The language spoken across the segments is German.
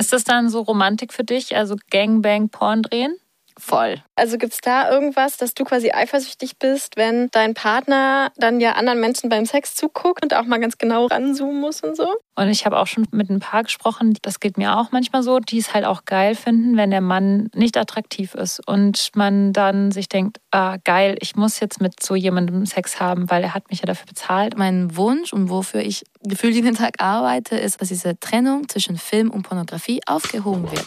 Ist das dann so Romantik für dich, also Gangbang Porn drehen? Voll. Also gibt es da irgendwas, dass du quasi eifersüchtig bist, wenn dein Partner dann ja anderen Menschen beim Sex zuguckt und auch mal ganz genau ranzoomen muss und so? Und ich habe auch schon mit ein paar gesprochen, das geht mir auch manchmal so, die es halt auch geil finden, wenn der Mann nicht attraktiv ist und man dann sich denkt, ah, geil, ich muss jetzt mit so jemandem Sex haben, weil er hat mich ja dafür bezahlt. Mein Wunsch und wofür ich gefühlt jeden Tag arbeite, ist, dass diese Trennung zwischen Film und Pornografie aufgehoben wird.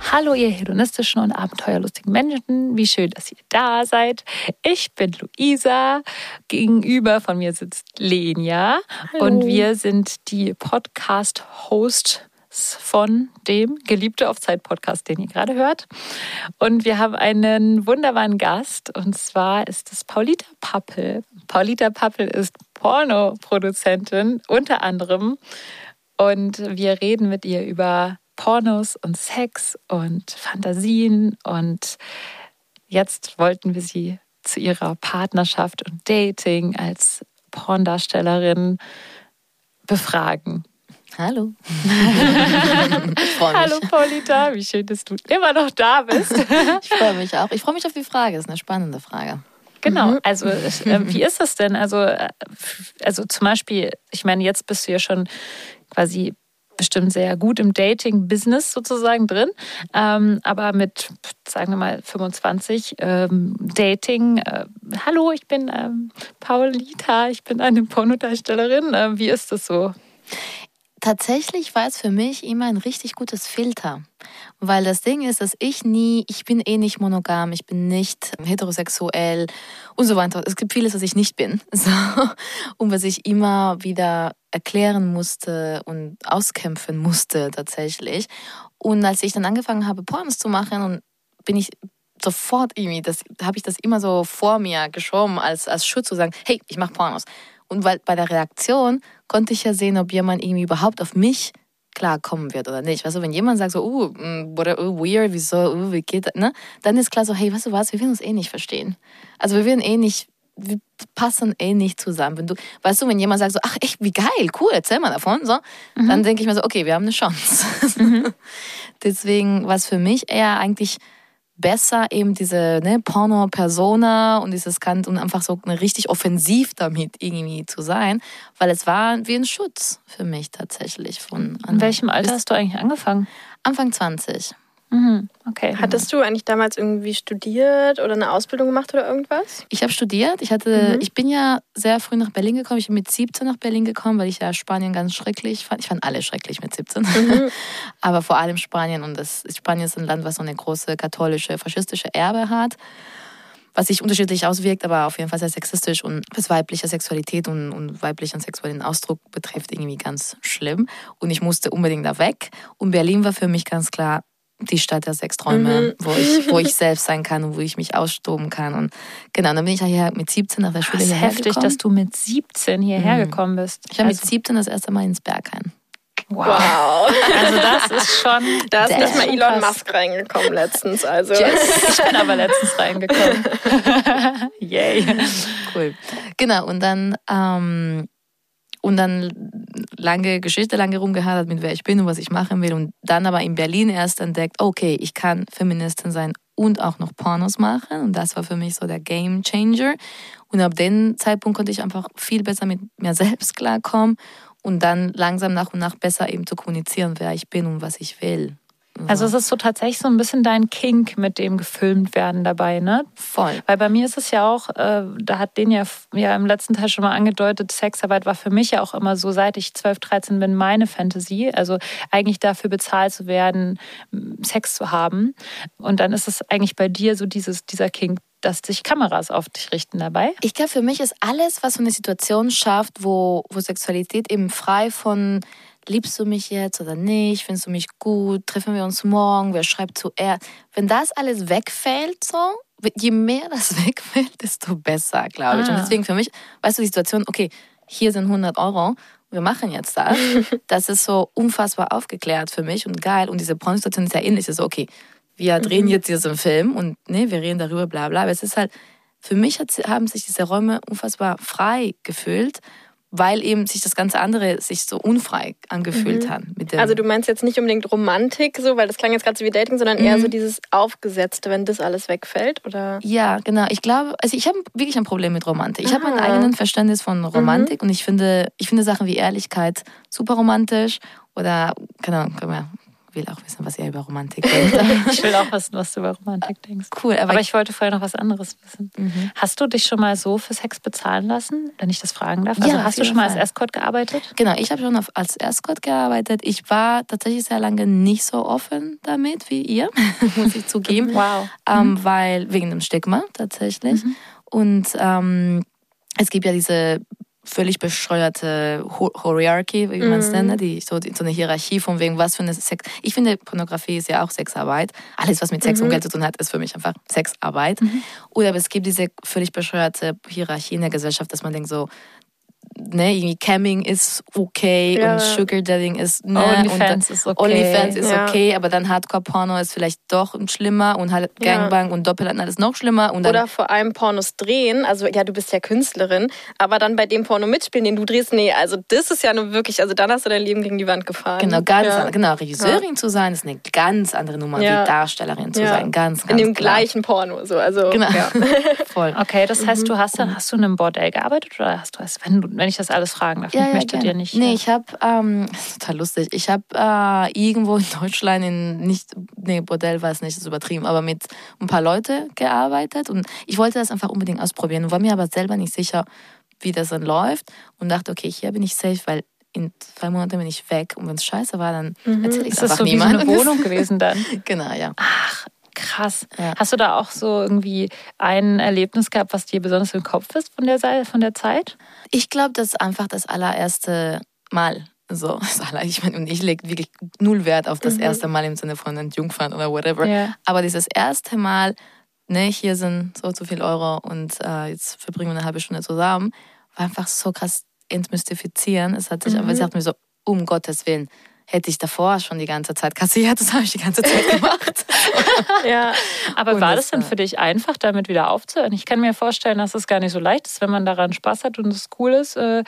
Hallo, ihr hedonistischen und abenteuerlustigen Menschen. Wie schön, dass ihr da seid. Ich bin Luisa. Gegenüber von mir sitzt Lenia. Hallo. Und wir sind die Podcast-Hosts von dem Geliebte auf Zeit Podcast, den ihr gerade hört. Und wir haben einen wunderbaren Gast. Und zwar ist es Paulita Pappel. Paulita Pappel ist Pornoproduzentin unter anderem. Und wir reden mit ihr über Pornos und Sex und Fantasien. Und jetzt wollten wir sie zu ihrer Partnerschaft und Dating als Porndarstellerin befragen. Hallo. Hallo Paulita, wie schön, dass du immer noch da bist. ich freue mich auch. Ich freue mich auf die Frage. Das ist eine spannende Frage. Genau, also äh, wie ist das denn? Also, äh, also zum Beispiel, ich meine, jetzt bist du ja schon quasi bestimmt sehr gut im Dating-Business sozusagen drin. Ähm, aber mit, sagen wir mal, 25 ähm, Dating. Äh, Hallo, ich bin ähm, Paulita, ich bin eine Pornodarstellerin. Äh, wie ist das so? Tatsächlich war es für mich immer ein richtig gutes Filter. Weil das Ding ist, dass ich nie, ich bin eh nicht monogam, ich bin nicht heterosexuell und so weiter. Es gibt vieles, was ich nicht bin. So. Und was ich immer wieder erklären musste und auskämpfen musste tatsächlich. Und als ich dann angefangen habe, Pornos zu machen, und bin ich sofort irgendwie, das habe ich das immer so vor mir geschoben als, als Schutz zu sagen, hey, ich mache Pornos. Und weil bei der Reaktion konnte ich ja sehen, ob jemand irgendwie überhaupt auf mich klarkommen wird oder nicht. Weißt du, wenn jemand sagt so, uh, oder uh, weird, wieso, uh, wie geht das, ne? Dann ist klar so, hey, weißt du was, wir werden uns eh nicht verstehen. Also wir werden eh nicht, wir passen eh nicht zusammen. Wenn du, weißt du, wenn jemand sagt so, ach echt, wie geil, cool, erzähl mal davon, so, mhm. dann denke ich mir so, okay, wir haben eine Chance. Mhm. Deswegen war es für mich eher eigentlich besser, eben diese ne, Porno-Persona und dieses Kant und einfach so richtig offensiv damit irgendwie zu sein, weil es war wie ein Schutz für mich tatsächlich. Von In welchem Alter hast du eigentlich angefangen? Anfang 20. Mhm. Okay. Hattest du eigentlich damals irgendwie studiert oder eine Ausbildung gemacht oder irgendwas? Ich habe studiert. Ich hatte, mhm. ich bin ja sehr früh nach Berlin gekommen. Ich bin mit 17 nach Berlin gekommen, weil ich ja Spanien ganz schrecklich fand. Ich fand alle schrecklich mit 17. Mhm. Aber vor allem Spanien. Und das, Spanien ist ein Land, was so eine große katholische, faschistische Erbe hat was sich unterschiedlich auswirkt, aber auf jeden Fall sehr sexistisch und was weibliche Sexualität und, und weiblichen sexuellen Ausdruck betrifft, irgendwie ganz schlimm. Und ich musste unbedingt da weg. Und Berlin war für mich ganz klar, die Stadt der Sexträume, mhm. wo, ich, wo ich selbst sein kann und wo ich mich austoben kann. Und genau, dann bin ich ja hier mit 17 nach der Schule das ist hierher heftig, gekommen. dass du mit 17 hierher Mhm. gekommen bist. Ich war Also- mit 17 das erste Mal ins Berghain. Wow. Also das ist schon. Da ist nicht mal Elon krass. Musk reingekommen letztens. Also. Ich bin aber letztens reingekommen. Yay. Cool. Genau, und dann, ähm, und dann lange Geschichte, lange rumgehadert mit wer ich bin und was ich machen will. Und dann aber in Berlin erst entdeckt, okay, ich kann Feministin sein und auch noch Pornos machen. Und das war für mich so der Game Changer. Und ab dem Zeitpunkt konnte ich einfach viel besser mit mir selbst klarkommen und dann langsam nach und nach besser eben zu kommunizieren, wer ich bin und was ich will. Also es ist so tatsächlich so ein bisschen dein Kink mit dem gefilmt werden dabei, ne? voll. Weil bei mir ist es ja auch, äh, da hat den ja, ja im letzten Teil schon mal angedeutet, Sexarbeit war für mich ja auch immer so, seit ich 12, 13 bin, meine Fantasie. Also eigentlich dafür bezahlt zu werden, Sex zu haben. Und dann ist es eigentlich bei dir so dieses, dieser Kink dass sich Kameras auf dich richten dabei? Ich glaube, für mich ist alles, was so eine Situation schafft, wo, wo Sexualität eben frei von liebst du mich jetzt oder nicht, findest du mich gut, treffen wir uns morgen, wer schreibt zuerst. Wenn das alles wegfällt, so, je mehr das wegfällt, desto besser, glaube ich. Und Ah. deswegen für mich, weißt du, die Situation, okay, hier sind 100 Euro, wir machen jetzt das. Das ist so unfassbar aufgeklärt für mich und geil. Und diese Pornosituation ist ja ähnlich. Es ist so, okay, wir drehen jetzt diesen Film und ne, wir reden darüber, bla bla. Aber es ist halt, für mich hat, haben sich diese Räume unfassbar frei gefühlt, weil eben sich das ganze andere sich so unfrei angefühlt hat. Mit dem, Also du meinst jetzt nicht unbedingt Romantik, so, weil das klang jetzt gerade so wie Dating, sondern eher so dieses Aufgesetzte, wenn das alles wegfällt, oder? Ja, genau. Ich glaube, also ich habe wirklich ein Problem mit Romantik. Ich habe mein Ah. eigenes Verständnis von Romantik und ich finde, ich finde Sachen wie Ehrlichkeit super romantisch oder, keine Ahnung, können wir- will auch wissen, was ihr über Romantik denkt. Ich will auch wissen, was du über Romantik denkst. cool, aber, Aber ich wollte vorher noch was anderes wissen. Hast du dich schon mal so für Sex bezahlen lassen, wenn ich das fragen darf? Also Ja, hast du schon mal als. Escort gearbeitet? Genau, ich habe schon als Escort gearbeitet. Ich war tatsächlich sehr lange nicht so offen damit wie ihr, muss ich zugeben. Wow. ähm, weil wegen dem Stigma tatsächlich. Und ähm, es gibt ja diese völlig bescheuerte Hierarchy, wie man es nennt, ne? die, so, so eine Hierarchie von wegen, was für eine Sex. Ich finde, Pornografie ist ja auch Sexarbeit. Alles, was mit Sex und Geld zu tun hat, ist für mich einfach Sexarbeit. Oder aber es gibt diese völlig bescheuerte Hierarchie in der Gesellschaft, dass man denkt so, ne, irgendwie Camming ist okay Ja. und Sugar Dating ist ne, OnlyFans ist okay. OnlyFans ist Ja. okay, aber dann Hardcore-Porno ist vielleicht doch schlimmer und halt Gangbang und Doppelhandel ist noch schlimmer und dann Oder vor allem Pornos drehen. Also ja, du bist ja Künstlerin, aber dann bei dem Porno mitspielen, den du drehst, nee, also das ist ja nur wirklich, also dann hast du dein Leben gegen die Wand gefahren. Genau, ganz ja. genau, Regisseurin zu sein, ist eine ganz andere Nummer Ja. wie Darstellerin zu Ja. sein. Ganz, ganz In dem klar. gleichen Porno, so, also Genau. ja. Voll. Okay, das heißt, du hast, dann- hast du in einem Bordell gearbeitet oder hast du es, wenn, du- wenn ich das alles fragen darf? ich möchte gerne. dir nicht. Nee, ich habe, ähm, total lustig. Ich habe äh, irgendwo in Deutschland in nicht, nee, Bordell war es nicht, das ist übertrieben, aber mit ein paar Leute gearbeitet und ich wollte das einfach unbedingt ausprobieren und war mir aber selber nicht sicher, wie das dann läuft und dachte, okay, hier bin ich safe, weil in zwei Monaten bin ich weg und wenn es scheiße war, dann erzähle ich es ist das einfach so eine niemandem. Wohnung gewesen dann? genau, ja. Krass. Ja. Hast du da auch so irgendwie ein Erlebnis gehabt, was dir besonders im Kopf ist von der, von der Zeit? Ich glaube, das ist einfach das allererste Mal. So, ich meine, und ich lege wirklich null Wert auf das erste Mal im Sinne von Entjungfern oder whatever. Ja. Aber dieses erste Mal, ne, hier sind so zu viel Euro und äh, jetzt verbringen wir eine halbe Stunde zusammen, war einfach so krass entmystifizieren. Es hat sich Mhm. aber, ich dachte mir so, um Gottes Willen, hätte ich davor schon die ganze Zeit kassiert, das habe ich die ganze Zeit gemacht. ja. Aber Und war das, denn für dich einfach, damit wieder aufzuhören? Ich kann mir vorstellen, dass es gar nicht so leicht ist, wenn man daran Spaß hat und es cool ist, äh,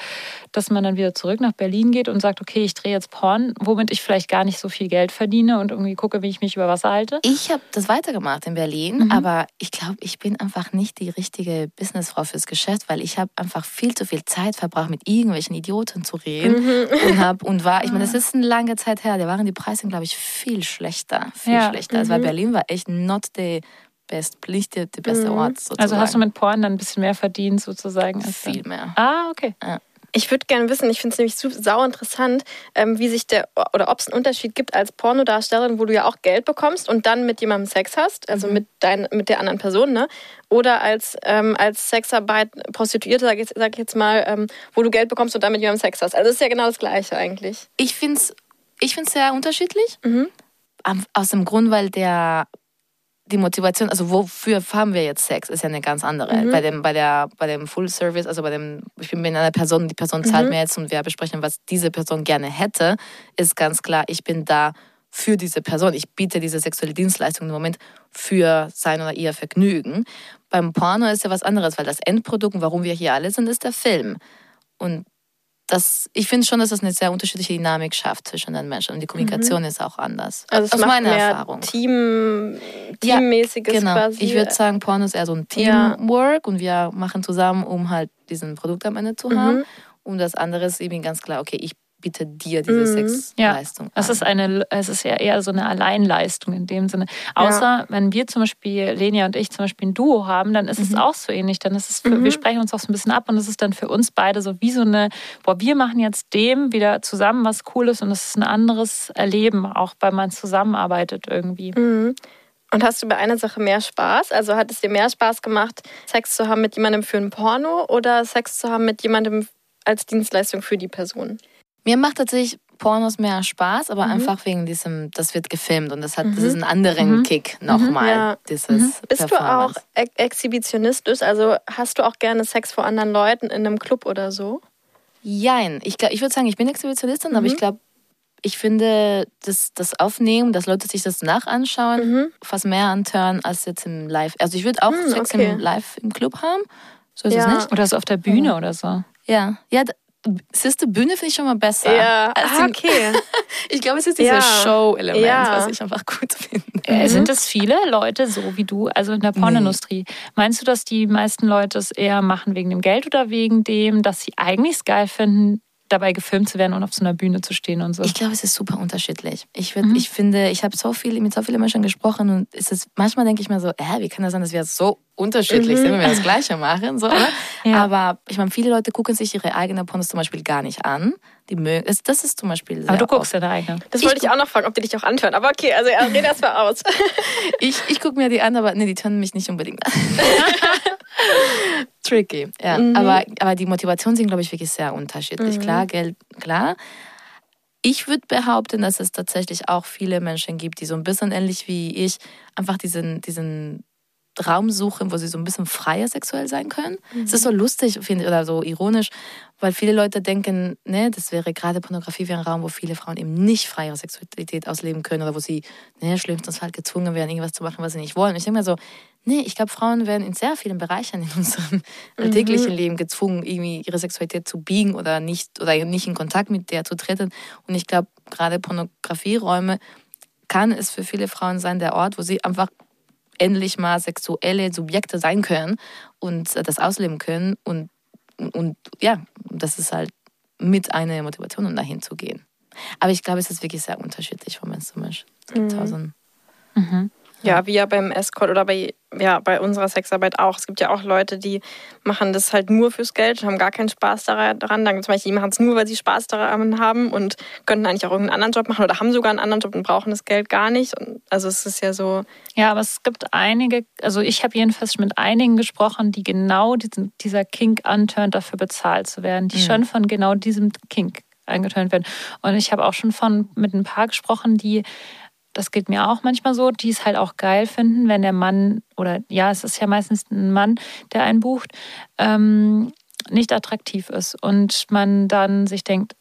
dass man dann wieder zurück nach Berlin geht und sagt, okay, ich drehe jetzt Porn, womit ich vielleicht gar nicht so viel Geld verdiene und irgendwie gucke, wie ich mich über Wasser halte. Ich habe das weitergemacht in Berlin, Mhm. aber ich glaube, ich bin einfach nicht die richtige Businessfrau fürs Geschäft, weil ich habe einfach viel zu viel Zeit verbracht, mit irgendwelchen Idioten zu reden Mhm. und hab und war, ich meine, das ist eine lange Zeit her, da waren die Preise, glaube ich, viel schlechter, viel Ja. schlechter. Also weil Berlin war echt not the best, nicht der, der beste Ort sozusagen. Also hast du mit Porn dann ein bisschen mehr verdient sozusagen? viel mehr. Ah, okay. Ich würde gerne wissen, ich finde es nämlich su- sau interessant, ähm, wie sich der oder ob es einen Unterschied gibt als Pornodarstellerin, wo du ja auch Geld bekommst und dann mit jemandem Sex hast, also mit dein, mit der anderen Person, ne? Oder als, ähm, als Sexarbeit Prostituierte, sage ich, sag ich jetzt mal, ähm, wo du Geld bekommst und dann mit jemandem Sex hast. Also es ist ja genau das Gleiche eigentlich. Ich finde es ich find's sehr unterschiedlich. Mhm. Aus dem Grund, weil der die Motivation, also wofür haben wir jetzt Sex, ist ja eine ganz andere. Mhm. Bei dem, bei der, bei dem Full Service, also bei dem, ich bin mit einer Person, die Person zahlt Mhm. mir jetzt und wir besprechen, was diese Person gerne hätte, ist ganz klar, ich bin da für diese Person. Ich biete diese sexuelle Dienstleistung im Moment für sein oder ihr Vergnügen. Beim Porno ist ja was anderes, weil das Endprodukt, und warum wir hier alle sind, ist der Film. Und das, ich finde schon, dass das eine sehr unterschiedliche Dynamik schafft zwischen den Menschen. Und die Kommunikation ist auch anders. Also es Aus macht meiner mehr Erfahrung. Team, Ja, Teammäßiges Genau. quasi. Ich würde sagen, Porno ist eher so ein Ja. Teamwork und wir machen zusammen, um halt diesen Produkt am Ende zu Mhm. haben. Und das andere ist eben ganz klar, okay, ich biete dir diese Mhm. Ja, Sexleistung Es an. ist, eine, es ist ja eher so eine Alleinleistung in dem Sinne. Außer wenn wir zum Beispiel, Lenia und ich zum Beispiel ein Duo haben, dann ist es auch so ähnlich. Dann ist es für, wir sprechen uns auch so ein bisschen ab und es ist dann für uns beide so wie so eine, boah, wir machen jetzt dem wieder zusammen was Cooles und es ist ein anderes Erleben, auch weil man zusammenarbeitet irgendwie. Mhm. Und hast du bei einer Sache mehr Spaß? Also hat es dir mehr Spaß gemacht, Sex zu haben mit jemandem für ein Porno oder Sex zu haben mit jemandem als Dienstleistung für die Person? Mir macht tatsächlich Pornos mehr Spaß, aber Mhm. einfach wegen diesem, das wird gefilmt und das hat Mhm. das ist einen anderen Mhm. Kick nochmal. Ja. Dieses Bist du auch ex exhibitionistisch? Also hast du auch gerne Sex vor anderen Leuten in einem Club oder so? Jein. Ich, glaub- ich würde sagen, ich bin Exhibitionistin, aber Mhm. ich glaube, ich finde das, das Aufnehmen, dass Leute sich das nachanschauen, Mhm. fast mehr antören als jetzt im Live. Also ich würde auch Hm, Sex okay. im Live im Club haben. So ist Ja. es nicht. Oder so auf der Bühne oder so. Ja. Ja, siehste Bühne finde ich schon mal besser. Ja, ah, okay. Ich glaube, es ist dieses Ja. Show-Element, Ja. was ich einfach gut finde. Äh, Sind es viele Leute so wie du, also in der Pornindustrie? Meinst du, dass die meisten Leute es eher machen wegen dem Geld oder wegen dem, dass sie eigentlich es geil finden, dabei gefilmt zu werden und auf so einer Bühne zu stehen und so? Ich glaube, es ist super unterschiedlich. Ich, würd, Mhm. ich finde, ich habe so viel, mit so vielen Menschen gesprochen und es ist, manchmal denke ich mir so, hä, wie kann das sein, dass wir so unterschiedlich sind, wenn wir das Gleiche machen? So, oder? Mhm. Ja. Aber ich meine, viele Leute gucken sich ihre eigenen Pornos zum Beispiel gar nicht an. Die mögen, das, das ist zum Beispiel sehr Aber du guckst ja deine eigene. Das wollte ich, auch noch fragen, ob die dich auch anhören. Aber okay, also ja, red erst mal aus. Ich, ich gucke mir die an, aber nee, die tönen mich nicht unbedingt an. Tricky, ja. Mhm. Aber, aber die Motivationen sind, glaube ich, wirklich sehr unterschiedlich. Mhm. Klar, Geld, klar. Ich würde behaupten, dass es tatsächlich auch viele Menschen gibt, die so ein bisschen ähnlich wie ich einfach diesen, diesen Raum suchen, wo sie so ein bisschen freier sexuell sein können. Es ist so lustig, finde ich, oder so ironisch, weil viele Leute denken, ne, das wäre gerade Pornografie wäre ein Raum, wo viele Frauen eben nicht freie Sexualität ausleben können oder wo sie, ne, schlimmstenfalls gezwungen werden, irgendwas zu machen, was sie nicht wollen. Ich denke mir so, nee, ich glaube, Frauen werden in sehr vielen Bereichen in unserem alltäglichen Leben gezwungen, irgendwie ihre Sexualität zu biegen oder nicht oder nicht in Kontakt mit der zu treten. Und ich glaube, gerade Pornografieräume kann es für viele Frauen sein, der Ort, wo sie einfach endlich mal sexuelle Subjekte sein können und äh, das ausleben können. Und, und, und ja, das ist halt mit einer Motivation, um dahin zu gehen. Aber ich glaube, es ist wirklich sehr unterschiedlich von Mensch zu Mensch. Es gibt tausend. Ja, wie ja beim Escort oder bei, ja, bei unserer Sexarbeit auch. Es gibt ja auch Leute, die machen das halt nur fürs Geld und haben gar keinen Spaß daran. Dann gibt es manche, die machen es nur, weil sie Spaß daran haben und könnten eigentlich auch irgendeinen anderen Job machen oder haben sogar einen anderen Job und brauchen das Geld gar nicht. Und also es ist ja so, Ja, aber es gibt einige, also ich habe jedenfalls mit einigen gesprochen, die genau diesen, dieser Kink antönt, dafür bezahlt zu werden, die schon von genau diesem Kink angetönt werden. Und ich habe auch schon von mit ein paar gesprochen, die, das geht mir auch manchmal so, die es halt auch geil finden, wenn der Mann, oder ja, es ist ja meistens ein Mann, der einen bucht, ähm, nicht attraktiv ist. Und man dann sich denkt,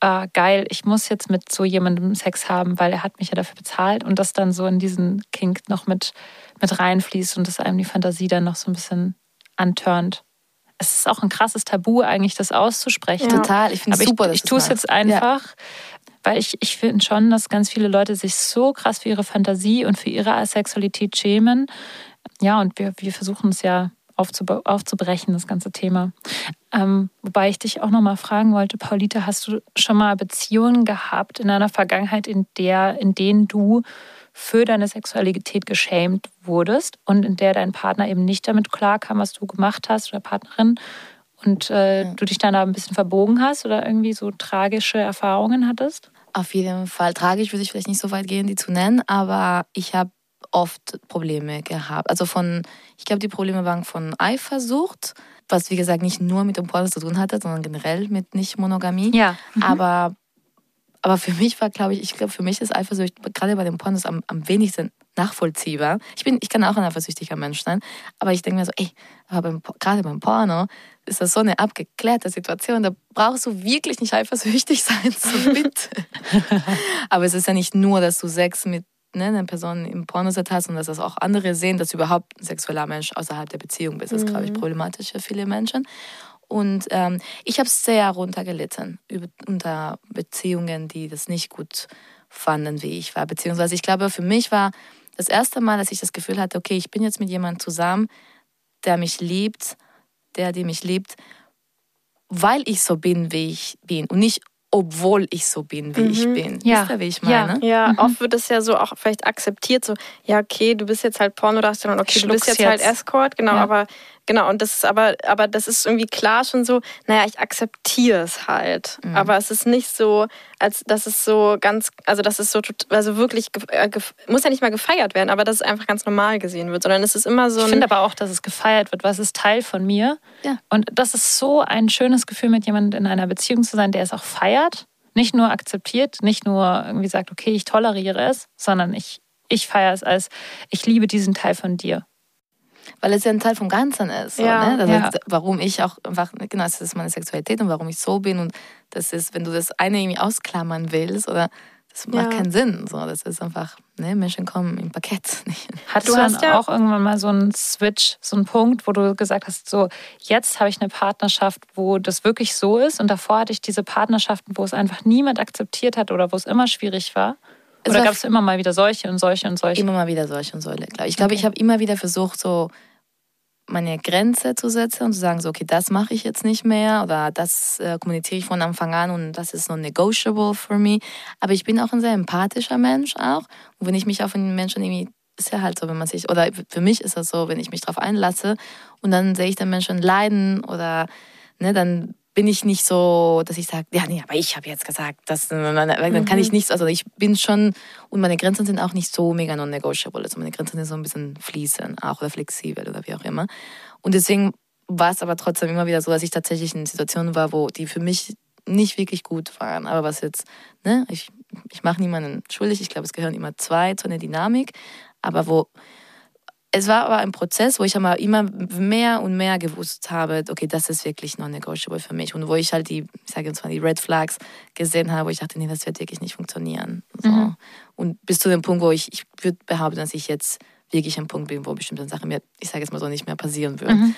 ah, geil, ich muss jetzt mit so jemandem Sex haben, weil er hat mich ja dafür bezahlt und das dann so in diesen Kink noch mit, mit reinfließt und das einem die Fantasie dann noch so ein bisschen antörnt. Es ist auch ein krasses Tabu, eigentlich das auszusprechen. Total, ich finde es super, ich, dass ich tue es jetzt einfach, weil ich, ich finde schon, dass ganz viele Leute sich so krass für ihre Fantasie und für ihre Sexualität schämen. Ja, und wir, wir versuchen es ja aufzube aufzubrechen, das ganze Thema. Ähm, wobei ich dich auch noch mal fragen wollte, Paulita, hast du schon mal Beziehungen gehabt in deiner Vergangenheit, in der, in denen du für deine Sexualität geschämt wurdest und in der dein Partner eben nicht damit klarkam, was du gemacht hast oder Partnerin und äh, du dich dann da ein bisschen verbogen hast oder irgendwie so tragische Erfahrungen hattest? Auf jeden Fall. Tragisch würde ich vielleicht nicht so weit gehen, die zu nennen, aber ich habe oft Probleme gehabt. Also von, ich glaube, die Probleme waren von Eifersucht, was wie gesagt nicht nur mit dem Pornos zu tun hatte, sondern generell mit Nicht-Monogamie. Ja. Aber, aber für mich war, glaube ich, ich glaube, für mich ist Eifersucht gerade bei den Pornos am, am wenigsten nachvollziehbar. Ich, bin, ich kann auch ein eifersüchtiger Mensch sein, aber ich denke mir so, ey, aber beim, gerade beim Porno ist das so eine abgeklärte Situation, da brauchst du wirklich nicht eifersüchtig sein, so bitte. aber es ist ja nicht nur, dass du Sex mit ne, einer Person im Pornoset hast und dass das auch andere sehen, dass du überhaupt ein sexueller Mensch außerhalb der Beziehung bist. Das ist, glaube ich, problematisch für viele Menschen. Und ähm, ich habe sehr runtergelitten über, unter Beziehungen, die das nicht gut fanden, wie ich war. Beziehungsweise ich glaube, für mich war das erste Mal, dass ich das Gefühl hatte, okay, ich bin jetzt mit jemandem zusammen, der mich liebt, der, die mich liebt, weil ich so bin, wie ich bin. Und nicht obwohl ich so bin, wie ich bin. Ja. Wisst ihr, wie ich Ja. meine? Ja, oft wird es ja so auch vielleicht akzeptiert, so, ja, okay, du bist jetzt halt Pornodarsteller und okay, du bist Schluck's jetzt, halt jetzt. Escort, genau, Ja. aber genau, und das ist aber, aber das ist irgendwie klar schon so, naja, ich akzeptiere es halt. Mhm. Aber es ist nicht so, als dass es so ganz, also dass es so also wirklich äh, muss ja nicht mal gefeiert werden, aber dass es einfach ganz normal gesehen wird, sondern es ist immer so Ich finde aber auch, dass es gefeiert wird, was ist Teil von mir. Ja. Und das ist so ein schönes Gefühl, mit jemandem in einer Beziehung zu sein, der es auch feiert. Nicht nur akzeptiert, nicht nur irgendwie sagt, okay, ich toleriere es, sondern ich, ich feiere es als, ich liebe diesen Teil von dir. Weil es ja ein Teil vom Ganzen ist. So, Ja, ne? das ja. ist, warum ich auch einfach, genau, das ist meine Sexualität und warum ich so bin. Und das ist, wenn du das eine irgendwie ausklammern willst, oder das macht Ja. keinen Sinn. So, das ist einfach, ne, Menschen kommen im Paket. Hattest Du hast dann ja- auch irgendwann mal so einen Switch, so einen Punkt, wo du gesagt hast, so jetzt habe ich eine Partnerschaft, wo das wirklich so ist und davor hatte ich diese Partnerschaften, wo es einfach niemand akzeptiert hat oder wo es immer schwierig war? Es Oder war gab es immer mal wieder solche und solche und solche? Immer mal wieder solche und solche. Glaube ich. Ich glaube, ich habe immer wieder versucht, so meine Grenze zu setzen und zu sagen, so, okay, das mache ich jetzt nicht mehr oder das äh, kommuniziere ich von Anfang an und das ist non-negotiable for me. Aber ich bin auch ein sehr empathischer Mensch auch. Und wenn ich mich auf einen Menschen irgendwie, ist ja halt so, wenn man sich, oder für mich ist das so, wenn ich mich darauf einlasse und dann sehe ich den Menschen leiden oder, ne, dann bin ich nicht so, dass ich sage, ja, nee, aber ich habe jetzt gesagt, das, dann kann ich nichts, also ich bin schon, und meine Grenzen sind auch nicht so mega non-negotiable, also meine Grenzen sind so ein bisschen fließend, auch oder flexibel oder wie auch immer. Und deswegen war es aber trotzdem immer wieder so, dass ich tatsächlich in Situationen war, wo die für mich nicht wirklich gut waren. Aber was jetzt, ne, ich, ich mache niemanden schuldig, ich glaube, es gehören immer zwei zu einer Dynamik, aber wo es war aber ein Prozess, wo ich immer mehr und mehr gewusst habe, okay, das ist wirklich non-negotiable für mich. Und wo ich halt die, ich sage jetzt mal, die Red Flags gesehen habe, wo ich dachte, nee, das wird wirklich nicht funktionieren. So. Und bis zu dem Punkt, wo ich, ich würde behaupten, dass ich jetzt wirklich am Punkt bin, wo bestimmte Sachen mir, ich sage jetzt mal so, nicht mehr passieren würden.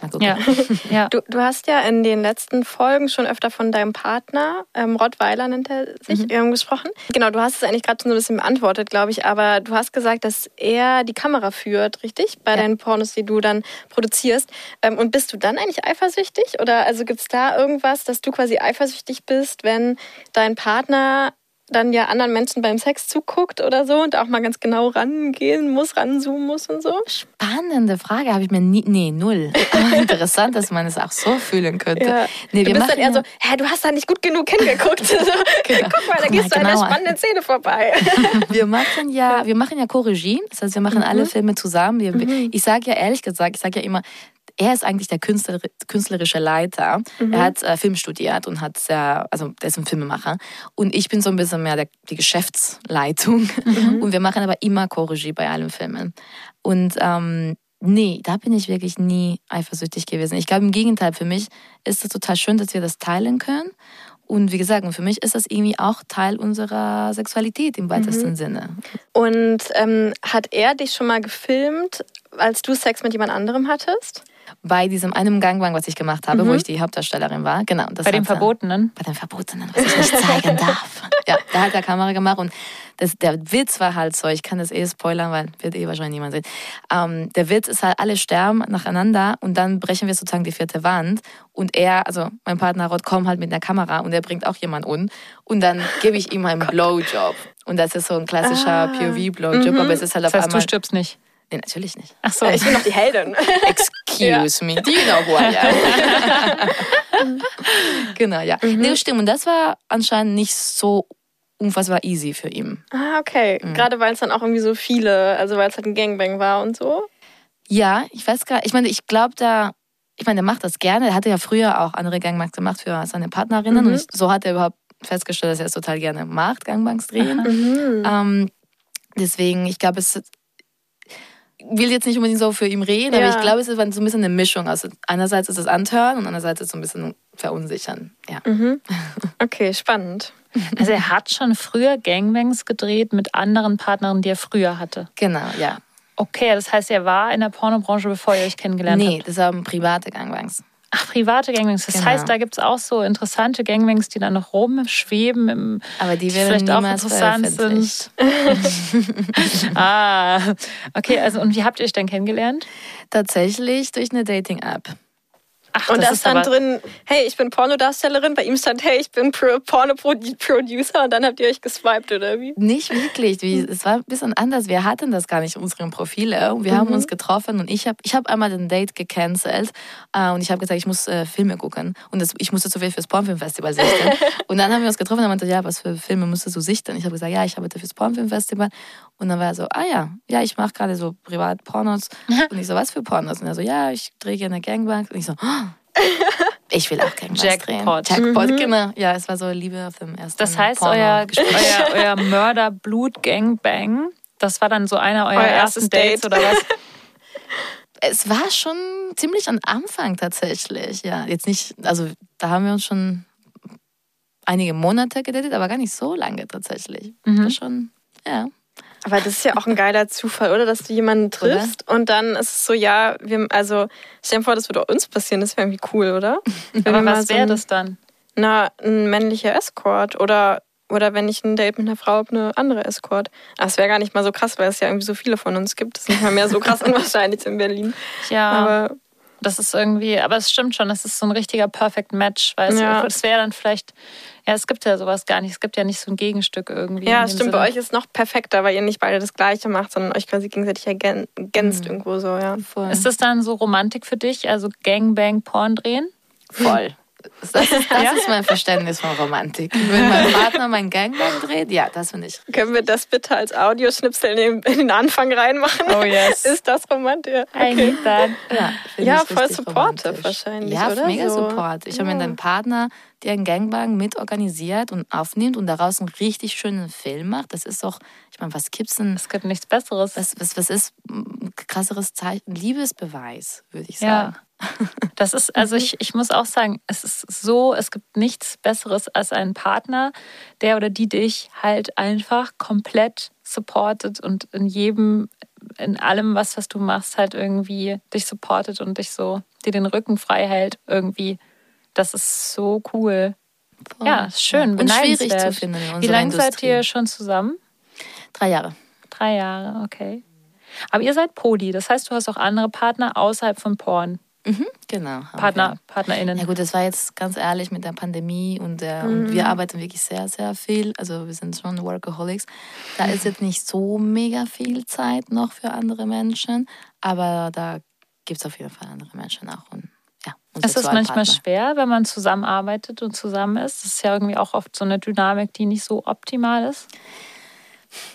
Mal gucken. Ja, ja. Du, du hast ja in den letzten Folgen schon öfter von deinem Partner, ähm, Rottweiler nennt er sich, ähm, gesprochen. Genau, du hast es eigentlich gerade so ein bisschen beantwortet, glaube ich, aber du hast gesagt, dass er die Kamera führt, richtig? Bei Ja. deinen Pornos, die du dann produzierst. Ähm, und bist du dann eigentlich eifersüchtig? Oder also gibt es da irgendwas, dass du quasi eifersüchtig bist, wenn dein Partner dann ja anderen Menschen beim Sex zuguckt oder so und auch mal ganz genau rangehen muss, ranzoomen muss und so? Spannende Frage, habe ich mir nie, nee, null. Interessant, dass man es auch so fühlen könnte. Ja. Nee, du wir bist dann eher so, hä, du hast da nicht gut genug hingeguckt. So, Guck mal, da Guck gehst mal du an der spannenden Szene vorbei. wir machen ja, wir machen ja Co-Regie. Das heißt, wir machen alle Filme zusammen. Wir, Ich sage ja ehrlich gesagt, ich sage ja immer, er ist eigentlich der Künstler, künstlerische Leiter. Er hat äh, Film studiert und hat sehr, also der ist ein Filmemacher. Und ich bin so ein bisschen mehr der, die Geschäftsleitung. Und wir machen aber immer Co-Regie bei allen Filmen. Und ähm, nee, da bin ich wirklich nie eifersüchtig gewesen. Ich glaube im Gegenteil, für mich ist es total schön, dass wir das teilen können. Und wie gesagt, für mich ist das irgendwie auch Teil unserer Sexualität im weitesten Sinne. Und ähm, hat er dich schon mal gefilmt, als du Sex mit jemand anderem hattest? Bei diesem einem Gangbang, was ich gemacht habe, wo ich die Hauptdarstellerin war. Genau. Das Bei dem er- Verbotenen. Bei dem Verbotenen, was ich nicht zeigen darf. Ja, da hat er Kamera gemacht und das, der Witz war halt so, ich kann das eh spoilern, weil wird eh wahrscheinlich niemand sehen. Ähm, der Witz ist halt, alle sterben nacheinander und dann brechen wir sozusagen die vierte Wand und er, also mein Partner Rod, kommt halt mit einer Kamera und er bringt auch jemand um und dann gebe ich ihm einen Blowjob. Und das ist so ein klassischer POV-Blowjob, aber es ist halt Das auf heißt, du einmal... stirbst nicht. Nee, natürlich nicht. Ach so. Äh, Ich bin noch die Heldin. Excuse me, do you know who I am? genau, ja. Nee, das stimmt. Und das war anscheinend nicht so unfassbar easy für ihn. ah, okay. Gerade weil es dann auch irgendwie so viele, also weil es halt ein Gangbang war und so. Ja, ich weiß gar ich meine, ich glaube da, ich meine, der macht das gerne. Er hatte ja früher auch andere Gangbangs gemacht für seine Partnerinnen und ich, so hat er überhaupt festgestellt, dass er es total gerne macht, Gangbangs drehen. Ähm, deswegen, ich glaube, es will jetzt nicht unbedingt so für ihn reden, aber Ja. ich glaube, es ist so ein bisschen eine Mischung. Also einerseits ist es antören und andererseits ist es so ein bisschen verunsichern. Ja. Okay, spannend. Also er hat schon früher Gangbangs gedreht mit anderen Partnerinnen, die er früher hatte. Genau, ja. Okay, das heißt, er war in der Pornobranche, bevor ihr euch kennengelernt Nee, habt. das waren private Gangbangs. Ach, private Gangbangs. Das Genau. heißt, da gibt es auch so interessante Gangbangs, die dann noch rumschweben. Im, Aber die werden vielleicht auch interessant sind. ah, okay, also und wie habt ihr euch denn kennengelernt? Tatsächlich durch eine Dating-App. Ach, Und das da stand drin, hey, ich bin Pornodarstellerin, bei ihm stand, hey, ich bin Pro Porno-Producer und dann habt ihr euch geswiped, oder wie? Nicht wirklich. Wie, es war ein bisschen anders. Wir hatten das gar nicht in unseren Profile. Und wir haben uns getroffen und ich habe ich hab einmal den Date gecancelt äh, und ich habe gesagt, ich muss äh, Filme gucken. Und das, ich musste zu viel fürs Pornfilmfestival sichten. und dann haben wir uns getroffen und er meinte, ja, was für Filme musstest du sichten? Ich habe gesagt, ja, ich arbeite fürs Pornfilmfestival. Und dann war er so, ah ja, ja, ich mache gerade so privat Pornos. Und ich so, was für Pornos? Und er so, ja, ich drehe gerne Gangbang. Und ich so, oh, ich will auch Gangbangs drehen. Jackpot. Jackpot, genau. Ja, es war so Liebe auf dem ersten Das heißt, Porno euer, euer, euer Mörder-Blut-Gangbang, das war dann so einer eurer Euer ersten erstes Dates Date. oder was? Es war schon ziemlich am Anfang tatsächlich, ja. Jetzt nicht, also da haben wir uns schon einige Monate gedatet, aber gar nicht so lange tatsächlich. Mhm. Das schon, ja. Aber das ist ja auch ein geiler Zufall, oder? Dass du jemanden triffst und dann ist es so, ja, wir, also stell dir vor, das würde auch uns passieren, das wäre irgendwie cool, oder? Aber was wäre das dann? Na, ein männlicher Escort oder, oder wenn ich ein Date mit einer Frau habe, eine andere Escort. Ach, Das wäre gar nicht mal so krass, weil es ja irgendwie so viele von uns gibt. Das ist nicht mal mehr so krass unwahrscheinlich in Berlin. Ja, Aber das ist irgendwie, aber es stimmt schon, das ist so ein richtiger Perfect Match, weil es, Ja. es wäre dann vielleicht, ja, es gibt ja sowas gar nicht, es gibt ja nicht so ein Gegenstück irgendwie. ja, stimmt, Sinne. bei euch ist es noch perfekter, weil ihr nicht beide das Gleiche macht, sondern euch quasi gegenseitig ergän ergänzt irgendwo so, ja. Voll. Ist das dann so Romantik für dich, also Gangbang Porn drehen? voll. Das, ist, das ist mein Verständnis von Romantik. Wenn mein Partner mein Gangbang dreht, ja, das finde ich. Können wir das bitte als Audioschnipsel in den, in den Anfang reinmachen? Oh, yes. Ist das romantisch? Ja. Need that. Ja, Ja, voll richtig supportive wahrscheinlich, Ja, oder? mega So. support. Ich habe Ja. mir einen Partner, der einen Gangbang mit organisiert und aufnimmt und daraus einen richtig schönen Film macht. Das ist doch, ich meine, was gibt's denn? Es gibt nichts Besseres. Was, was, was ist ein krasseres Zeichen? Liebesbeweis, würde ich Ja. Das ist, also ich, ich muss auch sagen, es ist so, es gibt nichts Besseres als einen Partner, der oder die dich halt einfach komplett supportet und in jedem, in allem, was, was du machst, halt irgendwie dich supportet und dich so, dir den Rücken frei hält irgendwie. Das ist so cool. Voll. Ja, schön, Und schwierig zu finden in Wie lange seid ihr schon zusammen? Drei Jahre. Drei Jahre, okay. Aber ihr seid Poli, das heißt, du hast auch andere Partner außerhalb von Porn. Mhm, genau. Partner, wir. PartnerInnen. Ja gut, das war jetzt ganz ehrlich mit der Pandemie und, äh, und wir arbeiten wirklich sehr, sehr viel. Also wir sind schon Workaholics. Da ist jetzt nicht so mega viel Zeit noch für andere Menschen, aber da gibt es auf jeden Fall andere Menschen auch. Und, ja, und Ist es manchmal Sexualpartner. schwer, wenn man zusammenarbeitet und zusammen ist? Das ist ja irgendwie auch oft so eine Dynamik, die nicht so optimal ist.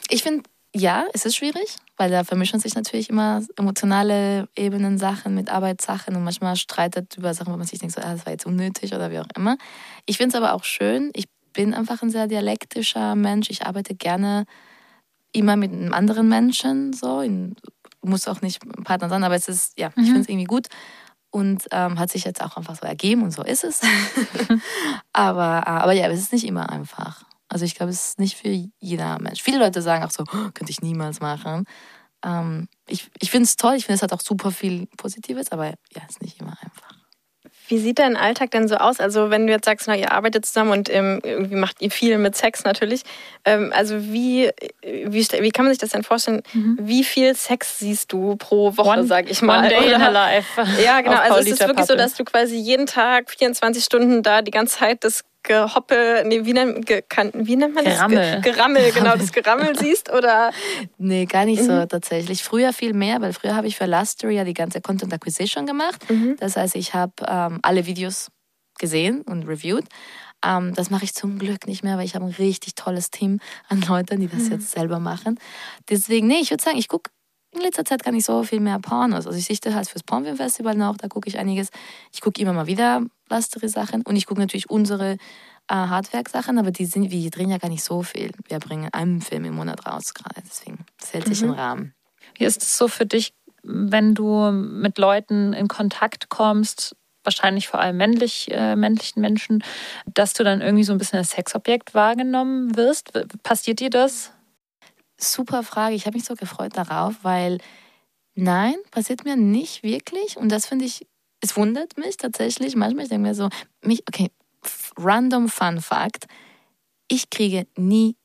Ich finde, ja, es ist schwierig, weil da vermischen sich natürlich immer emotionale Ebenen, Sachen mit Arbeitssachen und manchmal streitet über Sachen, wo man sich denkt, so, ah, das war jetzt unnötig oder wie auch immer. Ich finde es aber auch schön. Ich bin einfach ein sehr dialektischer Mensch. Ich arbeite gerne immer mit einem anderen Menschen, so. In, muss auch nicht ein Partner sein, aber es ist, ja, ich finde es irgendwie gut. Und ähm, hat sich jetzt auch einfach so ergeben und so ist es. aber, äh, aber ja, es ist nicht immer einfach. Also ich glaube, es ist nicht für jeder Mensch. Viele Leute sagen auch so, "Oh, könnte ich niemals machen. Ähm, ich ich finde es toll, ich finde es hat auch super viel Positives, aber ja, es ist nicht immer einfach. Wie sieht dein Alltag denn so aus? Also wenn du jetzt sagst, na, ihr arbeitet zusammen und ähm, irgendwie macht ihr viel mit Sex natürlich. Ähm, also wie, wie, wie kann man sich das denn vorstellen? Wie viel Sex siehst du pro Woche, One- sag ich mal? One day in her life. Ja, genau. Also es ist wirklich so, Pappel. dass du quasi jeden Tag 24 Stunden da die ganze Zeit das Gehoppel, nee, wie nennt, ge, kann, wie nennt man das? Gerammel. Ge, Gerammel, genau, das Gerammel siehst oder Nee, gar nicht so tatsächlich. Früher viel mehr, weil früher habe ich für Lustery ja die ganze Content Acquisition gemacht. Das heißt, ich habe ähm, alle Videos gesehen und reviewed. Ähm, das mache ich zum Glück nicht mehr, weil ich habe ein richtig tolles Team an Leuten, die das jetzt selber machen. Deswegen, nee, ich würde sagen, ich gucke in letzter Zeit gar nicht so viel mehr Pornos. Also ich sichte halt fürs Pornfilm Festival noch, da gucke ich einiges. Ich gucke immer mal wieder Lustery-Sachen und ich gucke natürlich unsere äh, Hardwerk-Sachen, aber die sind, wir drehen ja gar nicht so viel. Wir bringen einen Film im Monat raus gerade, deswegen, das hält sich im Rahmen. Wie ist es so für dich, wenn du mit Leuten in Kontakt kommst, wahrscheinlich vor allem männlich, äh, männlichen Menschen, dass du dann irgendwie so ein bisschen als Sexobjekt wahrgenommen wirst? Passiert dir das? Super Frage. Ich habe mich so gefreut darauf, weil nein, passiert mir nicht wirklich. Und das finde ich, es wundert mich tatsächlich. Manchmal ich denke mir so, mich, okay, random Fun Fact. Ich kriege nie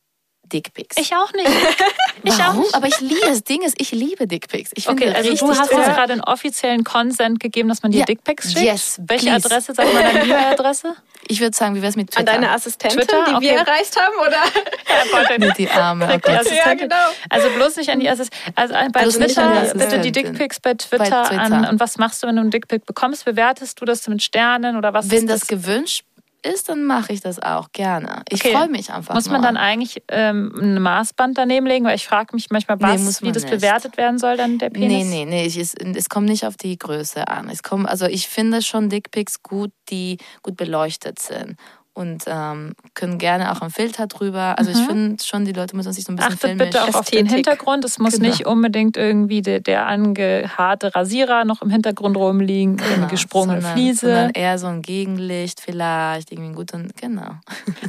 Dickpics. Ich auch nicht. Ich auch Warum? nicht. Aber ich liebe das Ding ist, ich liebe Dickpics. Ich finde Okay, also du hast toll. jetzt gerade einen offiziellen Consent gegeben, dass man dir Ja. Dickpics schickt. Yes, Welche please. Adresse? Sag mal deine E-Mail-Adresse. Ich würde sagen, wie wäre es mit Twitter? An deine Assistentin, Twitter? die wir Okay. erreicht haben, oder? Mit die Arme. Oh Gott. Assistentin. genau. Also bloß nicht an die Assistentin. Also bei Also Twitter an die bitte die. Dickpics bei Twitter, Bei Twitter. an. Und was machst du, wenn du einen Dickpic bekommst? Bewertest du das mit Sternen oder was Wenn ist das gewünscht ist, dann mache ich das auch gerne. Ich Okay. freue mich einfach. Muss man nur. dann eigentlich ähm, ein Maßband daneben legen? Weil ich frage mich manchmal, Nee, was, muss wie man das nicht. bewertet werden soll, dann der Penis. Nee, nee, nee. Ich, es, es kommt nicht auf die Größe an. Es kommt, also ich finde schon Dickpics gut, die gut beleuchtet sind. Und ähm, können gerne auch einen Filter drüber. Also ich finde schon, die Leute müssen sich so ein bisschen Mhm. Achtet filmisch. bitte auch auf den Ästhetik. Hintergrund. Es muss Genau. nicht unbedingt irgendwie der, der angehaarte Rasierer noch im Hintergrund rumliegen, eine Genau, gesprungene sondern, Fliese. Sondern eher so ein Gegenlicht vielleicht, irgendwie einen guten, genau.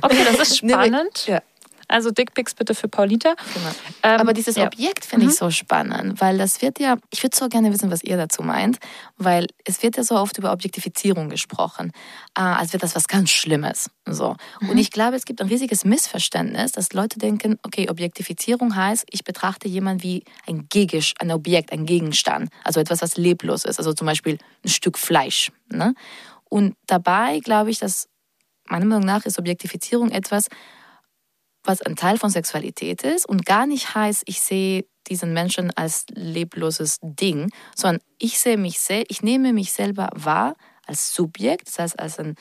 Okay, das ist spannend. Ja. Also Dickpics bitte für Paulita. Genau. Ähm, Aber dieses ja. Mhm. Objekt finde ich so spannend, weil das wird ja, ich würde so gerne wissen, was ihr dazu meint, weil es wird ja so oft über Objektifizierung gesprochen, äh, als wäre das was ganz Schlimmes. So. Mhm. Und ich glaube, es gibt ein riesiges Missverständnis, dass Leute denken, okay, Objektifizierung heißt, ich betrachte jemanden wie ein Gegisch, ein Objekt, ein Gegenstand, also etwas, was leblos ist, also zum Beispiel ein Stück Fleisch. Ne? Und dabei glaube ich, dass meiner Meinung nach ist Objektifizierung etwas, was ein Teil von Sexualität ist und gar nicht heißt, ich sehe diesen Menschen als lebloses Ding, sondern ich sehe mich selbst, ich nehme mich selber wahr als Subjekt, das heißt als ein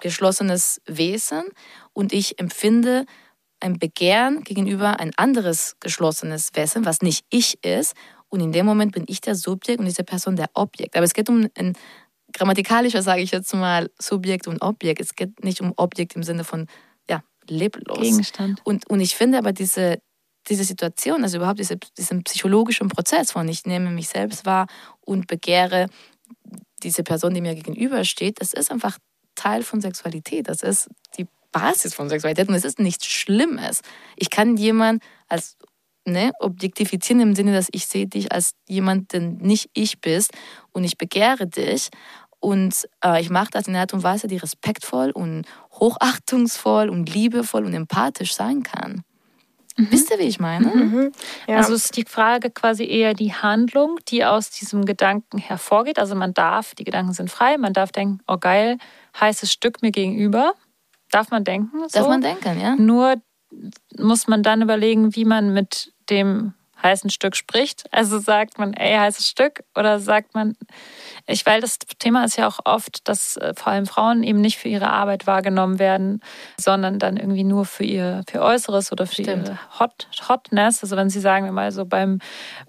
geschlossenes Wesen und ich empfinde ein Begehren gegenüber ein anderes geschlossenes Wesen, was nicht ich ist und in dem Moment bin ich der Subjekt und diese Person der Objekt. Aber es geht um ein grammatikalischer, sage ich jetzt mal, Subjekt und Objekt. Es geht nicht um Objekt im Sinne von leblos. Gegenstand. Und, und ich finde aber diese, diese Situation, also überhaupt diese, diesen psychologischen Prozess von ich nehme mich selbst wahr und begehre diese Person, die mir gegenübersteht, das ist einfach Teil von Sexualität. Das ist die Basis von Sexualität und es ist nichts Schlimmes. Ich kann jemanden als ne, objektifizieren im Sinne, dass ich sehe dich als jemand, der nicht ich bist und ich begehre dich und äh, ich mache das in einer Art und Weise, die respektvoll und hochachtungsvoll und liebevoll und empathisch sein kann. Wisst ihr, wie ich meine? Mhm. Ja. Also ist die Frage quasi eher die Handlung, die aus diesem Gedanken hervorgeht. Also man darf, die Gedanken sind frei, man darf denken, oh geil, heißes Stück mir gegenüber. Darf man denken? So? Darf man denken, ja? Nur muss man dann überlegen, wie man mit dem heißen Stück spricht. Also sagt man, ey, heißes Stück oder sagt man, ich, weil das Thema ist ja auch oft, dass äh, vor allem Frauen eben nicht für ihre Arbeit wahrgenommen werden, sondern dann irgendwie nur für ihr für Äußeres oder für Stimmt. ihre Hot, Hotness. Also wenn sie sagen wir mal so beim,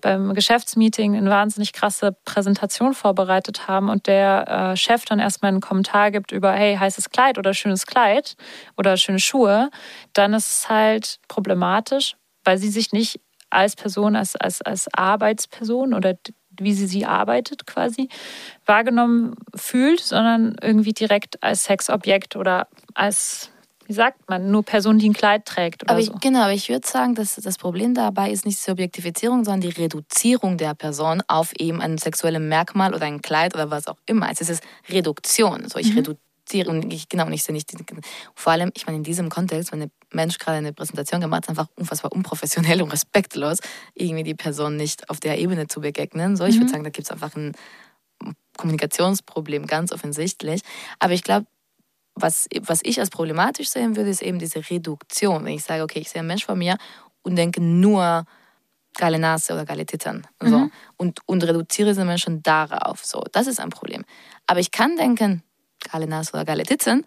beim Geschäftsmeeting eine wahnsinnig krasse Präsentation vorbereitet haben und der äh, Chef dann erstmal einen Kommentar gibt über, hey, heißes Kleid oder schönes Kleid oder schöne Schuhe, dann ist es halt problematisch, weil sie sich nicht als Person, als, als, als Arbeitsperson oder wie sie sie arbeitet quasi wahrgenommen fühlt, sondern irgendwie direkt als Sexobjekt oder als, wie sagt man, nur Person, die ein Kleid trägt oder Aber ich, so. genau, aber ich würde sagen, dass das Problem dabei ist nicht die Objektifizierung, sondern die Reduzierung der Person auf eben ein sexuelles Merkmal oder ein Kleid oder was auch immer. Es ist Reduktion. So, ich reduziere ich, genau, und ich sehe nicht, die- vor allem, ich meine, in diesem Kontext, wenn ein Mensch gerade eine Präsentation gemacht hat, einfach unfassbar unprofessionell und respektlos, irgendwie die Person nicht auf der Ebene zu begegnen. So, ich würde sagen, da gibt es einfach ein Kommunikationsproblem, ganz offensichtlich. Aber ich glaube, was, was ich als problematisch sehen würde, ist eben diese Reduktion. Wenn ich sage, okay, ich sehe einen Mensch vor mir und denke nur geile Nase oder geile Titten. So. Und, und reduziere diese Menschen darauf. So, das ist ein Problem. Aber ich kann denken, geile Nase oder geile Titten.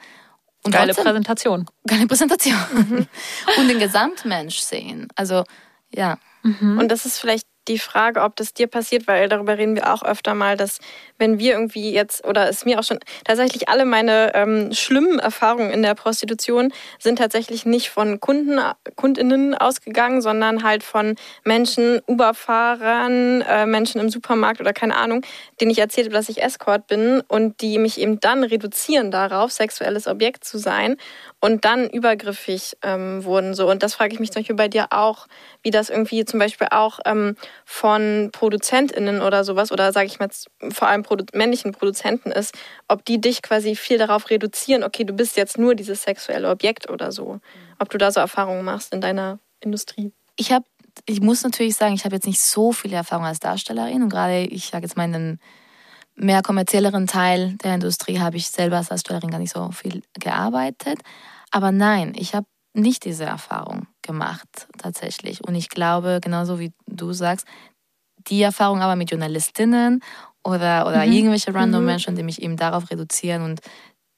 Und Geile trotzdem- Präsentation. geile Präsentation. und den Gesamtmensch sehen. Also, ja. Und das ist vielleicht die Frage, ob das dir passiert, weil darüber reden wir auch öfter mal, dass wenn wir irgendwie jetzt, oder es mir auch schon, tatsächlich alle meine ähm, schlimmen Erfahrungen in der Prostitution sind tatsächlich nicht von Kunden, KundInnen ausgegangen, sondern halt von Menschen, Uber-Fahrern, äh, Menschen im Supermarkt oder keine Ahnung, denen ich erzählt habe, dass ich Escort bin und die mich eben dann reduzieren darauf, sexuelles Objekt zu sein und dann übergriffig ähm, wurden. So. Und das frage ich mich zum Beispiel bei dir auch, wie das irgendwie zum Beispiel auch ähm, von ProduzentInnen oder sowas, oder sage ich mal vor allem Produ männlichen Produzenten ist, ob die dich quasi viel darauf reduzieren, okay, du bist jetzt nur dieses sexuelle Objekt oder so. Ob du da so Erfahrungen machst in deiner Industrie? Ich habe, ich muss natürlich sagen, ich habe jetzt nicht so viel Erfahrung als Darstellerin und gerade, ich sage jetzt mal, in den mehr kommerzielleren Teil der Industrie habe ich selber als Darstellerin gar nicht so viel gearbeitet. Aber nein, ich habe nicht diese Erfahrung gemacht tatsächlich. Und ich glaube, genauso wie du sagst, die Erfahrung aber mit Journalistinnen oder, oder mhm. irgendwelche random mhm. Menschen, die mich eben darauf reduzieren und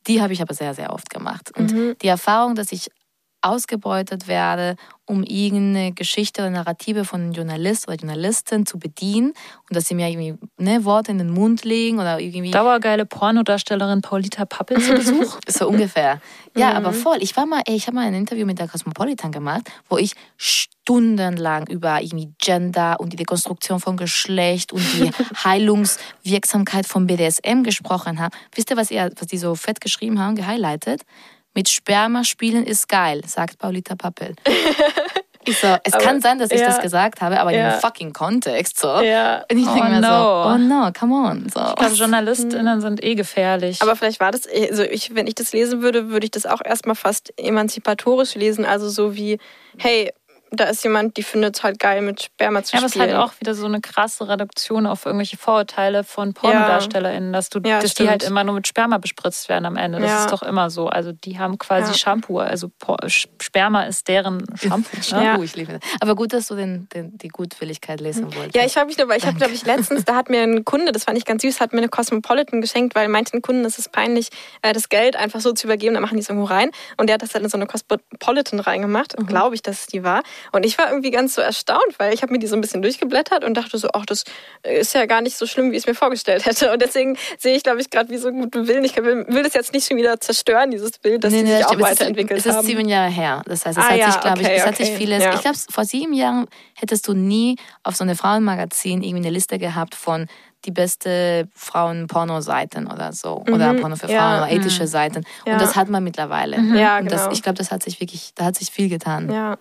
die habe ich aber sehr, sehr oft gemacht. Und mhm. die Erfahrung, dass ich ausgebeutet werde, um irgendeine Geschichte oder Narrative von einem Journalist oder Journalistin zu bedienen und dass sie mir irgendwie ne, Worte in den Mund legen oder irgendwie. Dauergeile Pornodarstellerin Paulita Pappel zu Besuch? so ungefähr. Ja, mhm. aber voll. Ich war mal, ey, ich habe mal ein Interview mit der Cosmopolitan gemacht, wo ich stundenlang über irgendwie Gender und die Dekonstruktion von Geschlecht und die Heilungswirksamkeit von BDSM gesprochen habe. Wisst ihr, was, ihr, was die so fett geschrieben haben, gehighlightet? Mit Sperma spielen ist geil, sagt Paulita Pappel. Ich so, es aber, kann sein, dass ich ja, das gesagt habe, aber ja. in dem fucking Kontext so. Ja. Und ich oh, denke mir no. so, oh no, come on. So. Ich glaube, JournalistInnen sind eh gefährlich. Aber vielleicht war das, also ich, wenn ich das lesen würde, würde ich das auch erstmal fast emanzipatorisch lesen. Also so wie, hey, da ist jemand, die findet es halt geil, mit Sperma zu ja, spielen. Ja, aber es ist halt auch wieder so eine krasse Reduktion auf irgendwelche Vorurteile von PornodarstellerInnen, dass, du, ja, dass die halt immer nur mit Sperma bespritzt werden am Ende. Das ja. ist doch immer so. Also die haben quasi Shampoo. Also Sperma ist deren Shampoo. Shampoo, ich liebe das. Aber gut, dass du den, den die Gutwilligkeit lesen wolltest. Ja, ich habe mich nur, weil ich habe, glaube ich, letztens, da hat mir ein Kunde, das fand ich ganz süß, hat mir eine Cosmopolitan geschenkt, weil manchen Kunden ist es peinlich, äh, das Geld einfach so zu übergeben, dann machen die es irgendwo rein. Und der hat das halt in so eine Cosmopolitan reingemacht, mhm. glaube ich, dass es die war. Und ich war irgendwie ganz so erstaunt, weil ich habe mir die so ein bisschen durchgeblättert und dachte so, ach, das ist ja gar nicht so schlimm, wie ich es mir vorgestellt hätte. Und deswegen sehe ich, glaube ich, gerade wie so einen guten Willen. Ich will, will das jetzt nicht schon wieder zerstören, dieses Bild, dass nee, die sich auch weiterentwickelt haben. Es ist sieben Jahre her. Das heißt, es ah, hat ja, sich, glaube okay, ich, es okay. hat sich vieles. Ja. Ich glaube, vor sieben Jahren hättest du nie auf so eine Frauenmagazin irgendwie eine Liste gehabt von die beste Frauen-Porno-Seiten oder so. Mhm, oder Porno für Frauen ja, oder ethische mhm. Seiten. Ja. Und das hat man mittlerweile. Mhm, ja, genau. Das, ich glaube, das hat sich wirklich, da hat sich viel getan. Ja.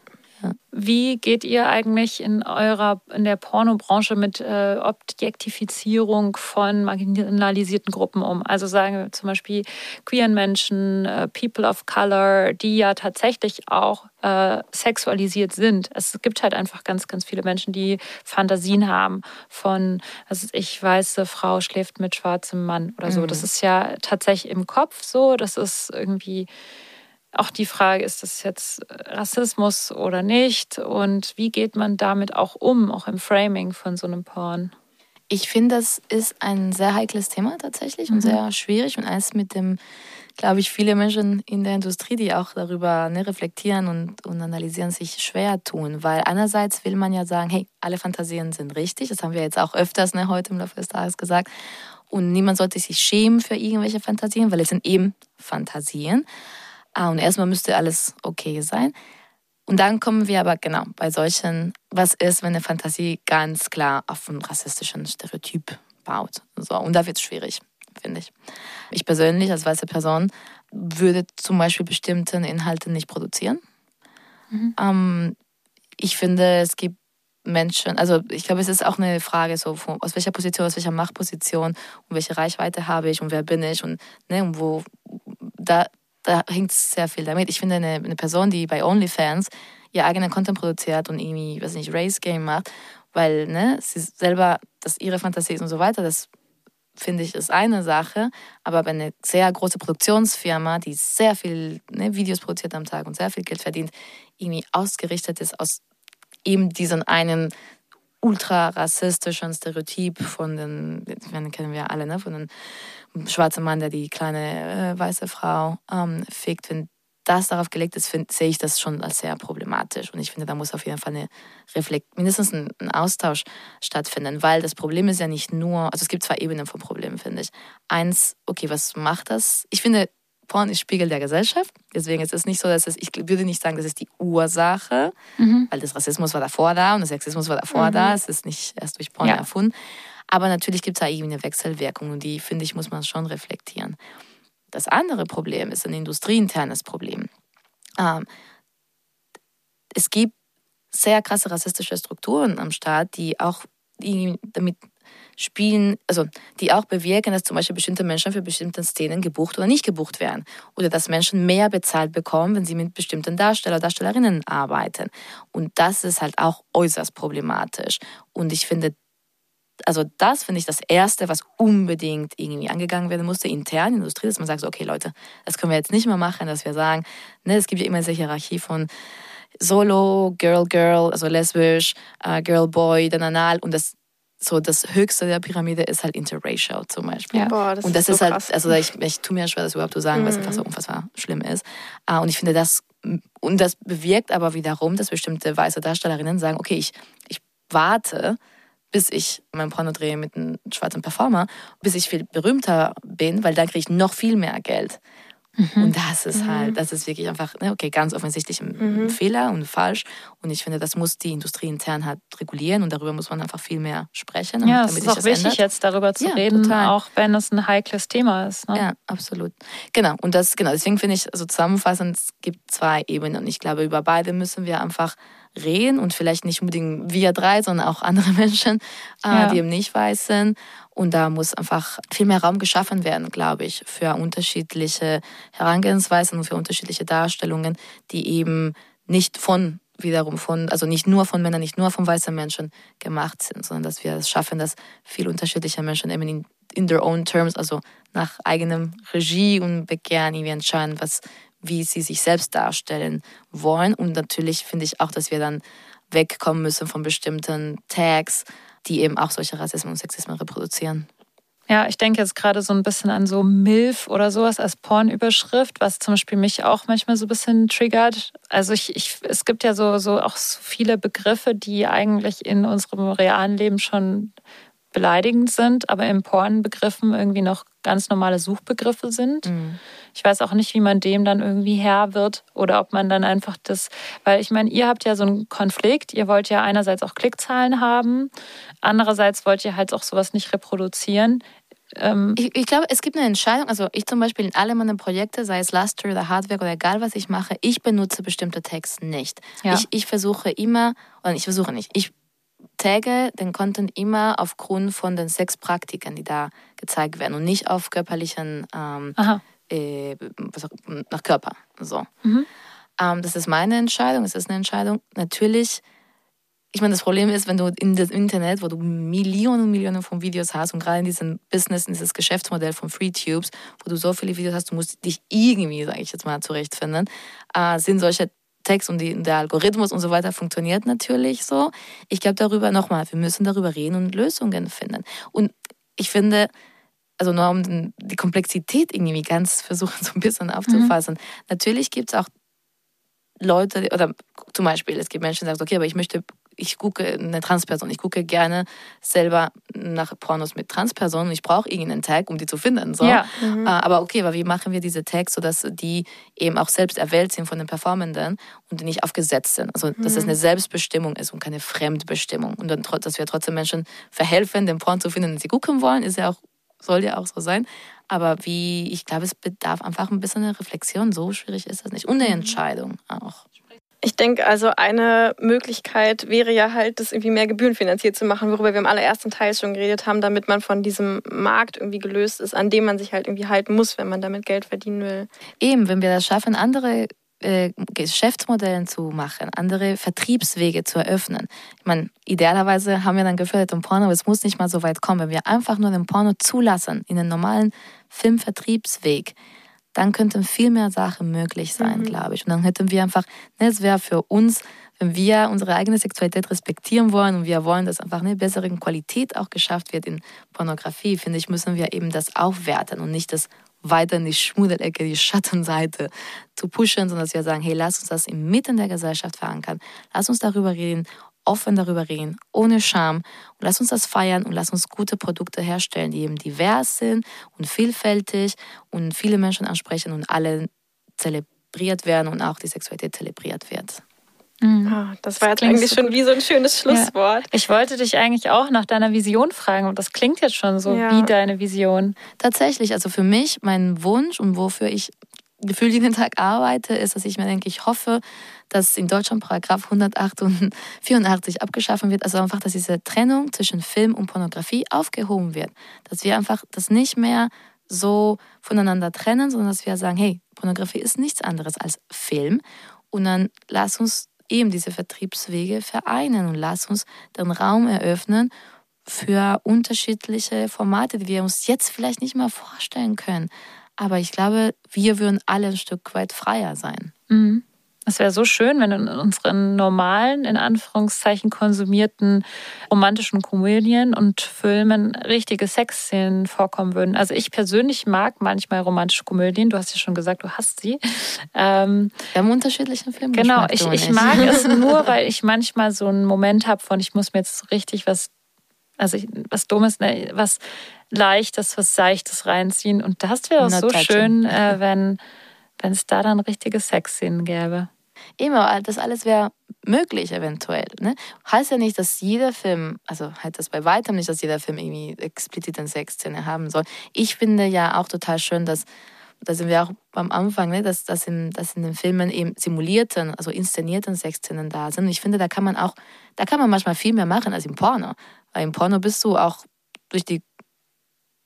Wie geht ihr eigentlich in eurer in der Pornobranche mit äh, Objektifizierung von marginalisierten Gruppen um? Also sagen wir zum Beispiel queeren Menschen, äh, People of Color, die ja tatsächlich auch äh, sexualisiert sind. Es gibt halt einfach ganz, ganz viele Menschen, die Fantasien haben von, also ich weiße Frau schläft mit schwarzem Mann oder so. Mhm. Das ist ja tatsächlich im Kopf so. Das ist irgendwie auch die Frage, ist das jetzt Rassismus oder nicht? Und wie geht man damit auch um, auch im Framing von so einem Porn? Ich finde, das ist ein sehr heikles Thema tatsächlich mhm. und sehr schwierig und eins mit dem, glaube ich, viele Menschen in der Industrie, die auch darüber ne, reflektieren und, und analysieren, sich schwer tun. Weil einerseits will man ja sagen, hey, alle Fantasien sind richtig. Das haben wir jetzt auch öfters ne, heute im Laufe des Tages gesagt. Und niemand sollte sich schämen für irgendwelche Fantasien, weil es sind eben Fantasien. Ah, und erstmal müsste alles okay sein. Und dann kommen wir aber genau bei solchen, was ist, wenn eine Fantasie ganz klar auf einen rassistischen Stereotyp baut. So, und da wird es schwierig, finde ich. Ich persönlich als weiße Person würde zum Beispiel bestimmte Inhalte nicht produzieren. Mhm. Ähm, ich finde, es gibt Menschen, also ich glaube, es ist auch eine Frage, so von, aus welcher Position, aus welcher Machtposition und welche Reichweite habe ich und wer bin ich und, ne, und wo da da hängt sehr viel damit. Ich finde, eine, eine Person, die bei OnlyFans ihr eigenen Content produziert und irgendwie, weiß nicht, Race Game macht, weil ne, sie selber, dass ihre Fantasie ist und so weiter, das finde ich, ist eine Sache. Aber bei einer sehr großen Produktionsfirma, die sehr viel ne, Videos produziert am Tag und sehr viel Geld verdient, irgendwie ausgerichtet ist aus eben diesen einen ultra rassistischen Stereotyp von den, den kennen wir alle, ne, von den schwarzen Mann, der die kleine äh, weiße Frau ähm, fickt, wenn das darauf gelegt ist, find, sehe ich das schon als sehr problematisch. Und ich finde, da muss auf jeden Fall eine Reflekt, mindestens ein, ein, Austausch stattfinden, weil das Problem ist ja nicht nur, also es gibt zwei Ebenen von Problemen, finde ich. Eins, okay, was macht das? Ich finde, Porn ist Spiegel der Gesellschaft. Deswegen ist es nicht so, dass es, ich würde nicht sagen, das ist die Ursache, mhm. weil das Rassismus war davor da und der Sexismus war davor mhm. da. Es ist nicht erst durch Porn ja. erfunden. Aber natürlich gibt es da irgendwie eine Wechselwirkung und die, finde ich, muss man schon reflektieren. Das andere Problem ist ein industrieinternes Problem. Ähm, es gibt sehr krasse rassistische Strukturen am Staat, die auch damit spielen, also die auch bewirken, dass zum Beispiel bestimmte Menschen für bestimmte Szenen gebucht oder nicht gebucht werden. Oder dass Menschen mehr bezahlt bekommen, wenn sie mit bestimmten Darsteller, Darstellerinnen arbeiten. Und das ist halt auch äußerst problematisch. Und ich finde, also das finde ich das Erste, was unbedingt irgendwie angegangen werden musste, intern in der Industrie, dass man sagt, okay Leute, das können wir jetzt nicht mehr machen, dass wir sagen, ne, es gibt ja immer diese Hierarchie von Solo, Girl, Girl, also lesbisch, äh, Girl, Boy, dann anal und das so das Höchste der Pyramide ist halt interracial zum Beispiel. Ja. Boah, das und das ist, ist, so halt, krass. also ich, ich tue mir schwer, das überhaupt zu sagen, weil es einfach so unfassbar schlimm ist. Äh, und ich finde das, und das bewirkt aber wiederum, dass bestimmte weiße Darstellerinnen sagen, okay, ich, ich warte, bis ich mein Porno drehe mit einem schwarzen Performer, bis ich viel berühmter bin, weil dann kriege ich noch viel mehr Geld. Und das ist halt, das ist wirklich einfach, ne, okay, ganz offensichtlich ein ein Fehler und falsch. Und ich finde, das muss die Industrie intern halt regulieren und darüber muss man einfach viel mehr sprechen. Ja, es ist auch wichtig, ändert. jetzt darüber zu Ja, reden, total. auch wenn es ein heikles Thema ist. Ne? Ja, absolut. Genau. Und das, genau, deswegen finde ich, also zusammenfassend, es gibt zwei Ebenen. Und ich glaube, über beide müssen wir einfach reden und vielleicht nicht unbedingt wir drei, sondern auch andere Menschen, äh, Ja. die eben nicht weiß sind. Und da muss einfach viel mehr Raum geschaffen werden, glaube ich, für unterschiedliche Herangehensweisen und für unterschiedliche Darstellungen, die eben nicht von wiederum von, also nicht nur von Männern, nicht nur von weißen Menschen gemacht sind, sondern dass wir es schaffen, dass viele unterschiedliche Menschen eben in, in their own terms, also nach eigenem Regie und Begehren irgendwie entscheiden, was, wie sie sich selbst darstellen wollen. Und natürlich finde ich auch, dass wir dann wegkommen müssen von bestimmten Tags, die eben auch solche Rassismen und Sexismen reproduzieren. Ja, ich denke jetzt gerade so ein bisschen an so MILF oder sowas als Pornüberschrift, was zum Beispiel mich auch manchmal so ein bisschen triggert. Also ich, ich es gibt ja so, so auch so viele Begriffe, die eigentlich in unserem realen Leben schon beleidigend sind, aber in Pornbegriffen irgendwie noch ganz normale Suchbegriffe sind. Ich weiß auch nicht, wie man dem dann irgendwie Herr wird oder ob man dann einfach das, weil ich meine, ihr habt ja so einen Konflikt, ihr wollt ja einerseits auch Klickzahlen haben, andererseits wollt ihr halt auch sowas nicht reproduzieren. Ähm, Ich, ich glaube, es gibt eine Entscheidung. Also ich zum Beispiel in alle meine Projekte, sei es Luster oder Hardware oder egal was ich mache, ich benutze bestimmte Tags nicht. Ja. Ich, ich versuche immer, oder ich versuche nicht, ich tagge den Content immer aufgrund von den Sexpraktiken, die da gezeigt werden und nicht auf körperlichen, ähm, äh, nach Körper. So. Mhm. Ähm, das ist meine Entscheidung, es ist eine Entscheidung. Natürlich, ich meine, das Problem ist, wenn du in das Internet, wo du Millionen und Millionen von Videos hast und gerade in diesem Business, in dieses Geschäftsmodell von FreeTubes, wo du so viele Videos hast, du musst dich irgendwie, sage ich jetzt mal, zurechtfinden, äh, sind solche Text und die, der Algorithmus und so weiter funktioniert natürlich so. Ich glaube darüber nochmal, wir müssen darüber reden und Lösungen finden. Und ich finde, also nur um die Komplexität irgendwie ganz versuchen so ein bisschen aufzufassen. Natürlich gibt es auch Leute, oder zum Beispiel, es gibt Menschen, die sagen, okay, aber ich möchte, ich gucke eine Transperson, ich gucke gerne selber nach Pornos mit Transpersonen, ich brauche irgendeinen Tag, um die zu finden. So. Ja. Äh, Aber okay, aber wie machen wir diese Tags, sodass die eben auch selbst erwählt sind von den Performenden und nicht aufgesetzt sind? Also, dass es eine Selbstbestimmung ist und keine Fremdbestimmung. Und dann, dass wir trotzdem Menschen verhelfen, den Porn zu finden, den sie gucken wollen, ist ja auch, soll ja auch so sein. Aber wie, ich glaube, es bedarf einfach ein bisschen eine Reflexion. So schwierig ist das nicht. Und eine Entscheidung auch. Ich denke, also eine Möglichkeit wäre ja halt, das irgendwie mehr gebührenfinanziert zu machen, worüber wir im allerersten Teil schon geredet haben, damit man von diesem Markt irgendwie gelöst ist, an dem man sich halt irgendwie halten muss, wenn man damit Geld verdienen will. Eben, wenn wir das schaffen, andere äh, Geschäftsmodelle zu machen, andere Vertriebswege zu eröffnen. Ich meine, idealerweise haben wir dann gefördert im Porno, aber es muss nicht mal so weit kommen. Wenn wir einfach nur den Porno zulassen in den normalen Filmvertriebsweg, dann könnten viel mehr Sachen möglich sein, glaube ich. Und dann hätten wir einfach, ne, es wäre für uns, wenn wir unsere eigene Sexualität respektieren wollen und wir wollen, dass einfach eine bessere Qualität auch geschafft wird in Pornografie, finde ich, müssen wir eben das aufwerten und nicht das weiter in die Schmuddelecke, die Schattenseite zu pushen, sondern dass wir sagen, hey, lass uns das inmitten der Gesellschaft verankern. Lass uns darüber reden, offen darüber reden, ohne Scham. Und lass uns das feiern und lass uns gute Produkte herstellen, die eben divers sind und vielfältig und viele Menschen ansprechen und alle zelebriert werden und auch die Sexualität zelebriert wird. Ah, das war jetzt eigentlich so schon gut. wie so ein schönes Schlusswort. Ich wollte dich eigentlich auch nach deiner Vision fragen und das klingt jetzt schon so Ja. wie deine Vision. Tatsächlich, also für mich, mein Wunsch und wofür ich gefühlt jeden Tag arbeite, ist, dass ich mir denke, ich hoffe, dass in Deutschland Paragraph 184 abgeschaffen wird. Also einfach, dass diese Trennung zwischen Film und Pornografie aufgehoben wird. Dass wir einfach das nicht mehr so voneinander trennen, sondern dass wir sagen, hey, Pornografie ist nichts anderes als Film. Und dann lass uns eben diese Vertriebswege vereinen und lass uns den Raum eröffnen für unterschiedliche Formate, die wir uns jetzt vielleicht nicht mal vorstellen können. Aber ich glaube, wir würden alle ein Stück weit freier sein. Mhm. Es wäre so schön, wenn in unseren normalen, in Anführungszeichen konsumierten romantischen Komödien und Filmen richtige Sexszenen vorkommen würden. Also ich persönlich mag manchmal romantische Komödien. Du hast ja schon gesagt, du hast sie. Ähm, Wir haben unterschiedliche Filme. Genau, ich, ich mag es nur, weil ich manchmal so einen Moment habe von, ich muss mir jetzt richtig was, also ich, was Dummes, ne, was Leichtes, was Seichtes reinziehen. Und das wäre auch so schön, äh, wenn wenn es da dann richtige Sexszenen gäbe. Immer, das alles wäre möglich eventuell. Ne? Heißt ja nicht, dass jeder Film, also halt das bei weitem nicht, dass jeder Film irgendwie explizit eine Sexszene haben soll. Ich finde ja auch total schön, dass, da sind wir auch am Anfang, ne, dass, dass, in, dass in den Filmen eben simulierten, also inszenierten Sexszenen da sind. Und ich finde, da kann man auch, da kann man manchmal viel mehr machen als im Porno. Weil im Porno bist du auch durch die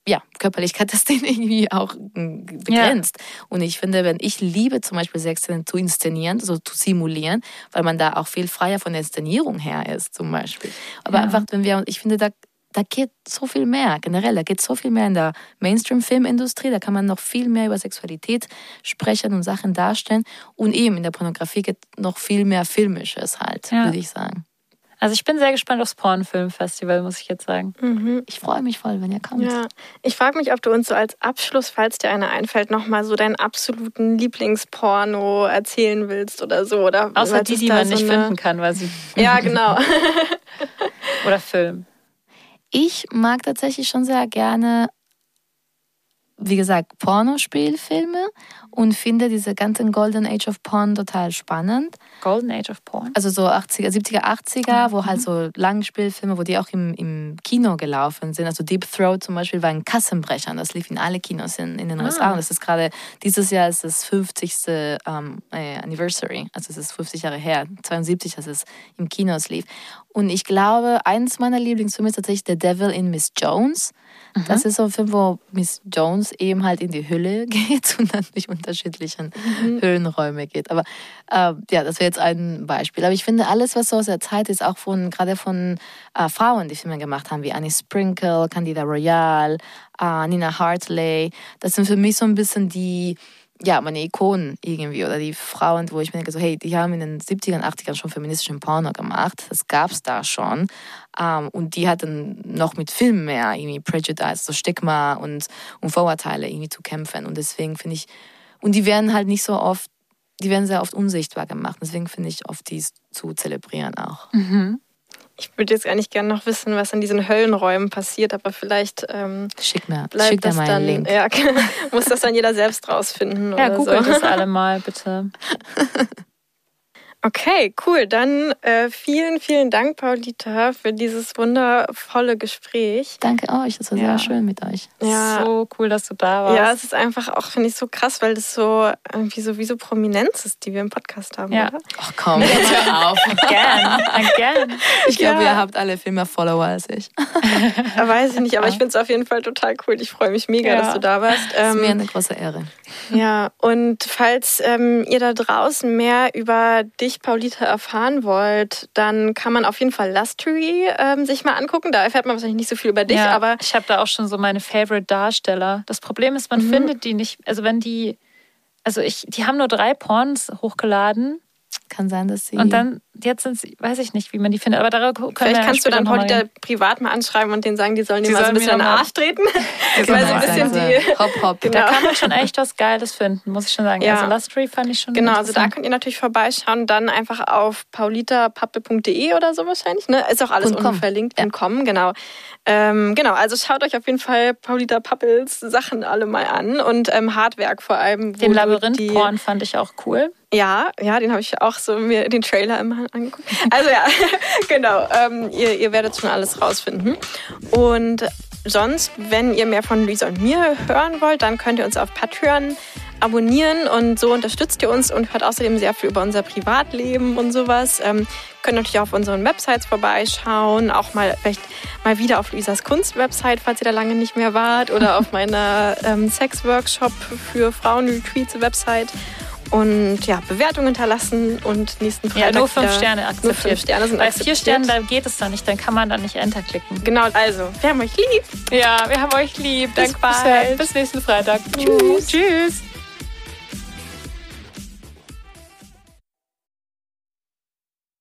ja, Körperlichkeit das den irgendwie auch hm, begrenzt. Ja. Und ich finde, wenn ich liebe zum Beispiel Sexszenen zu inszenieren, so zu simulieren, weil man da auch viel freier von der Inszenierung her ist, zum Beispiel. Aber ja. einfach, wenn wir, ich finde, da, da geht so viel mehr, generell, da geht so viel mehr in der Mainstream-Filmindustrie, da kann man noch viel mehr über Sexualität sprechen und Sachen darstellen. Und eben in der Pornografie geht noch viel mehr Filmisches halt, ja. würde ich sagen. Also ich bin sehr gespannt aufs Pornfilmfestival, muss ich jetzt sagen. Mhm. Ich freue mich voll, wenn ihr kommt. Ja. Ich frage mich, ob du uns so als Abschluss, falls dir einer einfällt, nochmal so deinen absoluten Lieblingsporno erzählen willst oder so. Oder Außer die, die man so nicht eine... finden kann, weil sie. Ja, genau. oder Film. Ich mag tatsächlich schon sehr gerne wie gesagt, Pornospielfilme und finde diese ganzen Golden Age of Porn total spannend. Golden Age of Porn? Also so 80er, 70er, 80er, mhm. wo halt so Langspielfilme, wo die auch im, im Kino gelaufen sind. Also Deep Throat zum Beispiel war ein Kassenbrecher. Das lief in alle Kinos in, in den ah. USA. Und das ist gerade, dieses Jahr ist das 50. Ähm, äh, Anniversary. Also es ist 50 Jahre her, 72, als es im Kinos lief. Und ich glaube, eins meiner Lieblingsfilme ist tatsächlich The Devil in Miss Jones. Mhm. Das ist so ein Film, wo Miss Jones eben halt in die Hülle geht und dann durch unterschiedlichen mhm. Höhlenräume geht. Aber äh, ja, das wäre jetzt ein Beispiel. Aber ich finde, alles, was so aus der Zeit ist, auch von gerade von äh, Frauen, die Filme gemacht haben, wie Annie Sprinkle, Candida Royale, äh, Nina Hartley, das sind für mich so ein bisschen die ja, meine Ikonen irgendwie oder die Frauen, wo ich mir denke, so, hey, die haben in den 70ern, 80ern schon feministischen Porno gemacht. Das gab es da schon. Um, und die hatten noch mit Filmen mehr irgendwie Prejudice, so Stigma und, und Vorurteile irgendwie zu kämpfen. Und deswegen finde ich, und die werden halt nicht so oft, die werden sehr oft unsichtbar gemacht. Deswegen finde ich oft dies zu zelebrieren auch. Mhm. Ich würde jetzt gar nicht gerne noch wissen, was in diesen Höllenräumen passiert, aber vielleicht ähm, Schick mir, bleibt schick das dann, Link. Ja, muss das dann jeder selbst rausfinden. Ja, googelt so. das alle mal, bitte. Okay, cool. Dann äh, vielen, vielen Dank, Paulita, für dieses wundervolle Gespräch. Danke euch, das war ja. sehr schön mit euch. Ja. So cool, dass du da warst. Ja, es ist einfach auch, finde ich, so krass, weil das so irgendwie so wie so Prominenz ist, die wir im Podcast haben, ja. oder? Ach komm, hör auf. gern, gern. Ich glaube, ja. ihr habt alle viel mehr Follower als ich. Weiß ich nicht, aber ich finde es auf jeden Fall total cool. Ich freue mich mega, dass du da warst. Ähm, das ist mir eine große Ehre. Ja, und falls ähm, ihr da draußen mehr über dich dich, Paulita, erfahren wollt, dann kann man auf jeden Fall Lustery ähm, sich mal angucken. Da erfährt man wahrscheinlich nicht so viel über dich, ja, aber. Ich habe da auch schon so meine Favorite-Darsteller. Das Problem ist, man mhm. findet die nicht, also wenn die, also ich, die haben nur drei Porns hochgeladen kann sein, dass sie. Und dann, jetzt sind sie, weiß ich nicht, wie man die findet, aber darüber können Vielleicht wir kannst du dann da privat mal anschreiben und denen sagen, die sollen die mal so ein bisschen in den Arsch treten. Die Weil so ein bisschen die. Hopp, hopp. Genau. Da kann man schon echt was Geiles finden, muss ich schon sagen. Ja. Also Lustry fand ich schon. Genau, also da könnt ihr natürlich vorbeischauen. Dann einfach auf paulitapappe.de oder so wahrscheinlich. Ne? Ist auch alles unten verlinkt. Ja. .com, genau. Ähm, genau, also schaut euch auf jeden Fall Paulita Pappels Sachen alle mal an und ähm, Hardwerk vor allem. Den Labyrinth-Porn fand ich auch cool. Ja, ja, den habe ich auch so mir den Trailer immer angeguckt. Also ja, genau. Ähm, ihr, ihr werdet schon alles rausfinden. Und sonst, wenn ihr mehr von Luisa und mir hören wollt, dann könnt ihr uns auf Patreon abonnieren und so unterstützt ihr uns und hört außerdem sehr viel über unser Privatleben und sowas. Ähm, könnt natürlich auch auf unseren Websites vorbeischauen, auch mal vielleicht mal wieder auf Luisas Kunst-Website, falls ihr da lange nicht mehr wart, oder auf meiner ähm, Sex-Workshop für Frauen-Retreats-Website und ja, Bewertungen hinterlassen und nächsten Freitag Ja, nur fünf Sterne Nur akzeptiert. fünf Sterne sind Bei akzeptiert. vier Sternen, da geht es dann nicht, dann kann man dann nicht Enter klicken. Genau, also, wir haben euch lieb. Ja, wir haben euch lieb. Bis Danke. bald. Bis nächsten Freitag. Tschüss. Tschüss.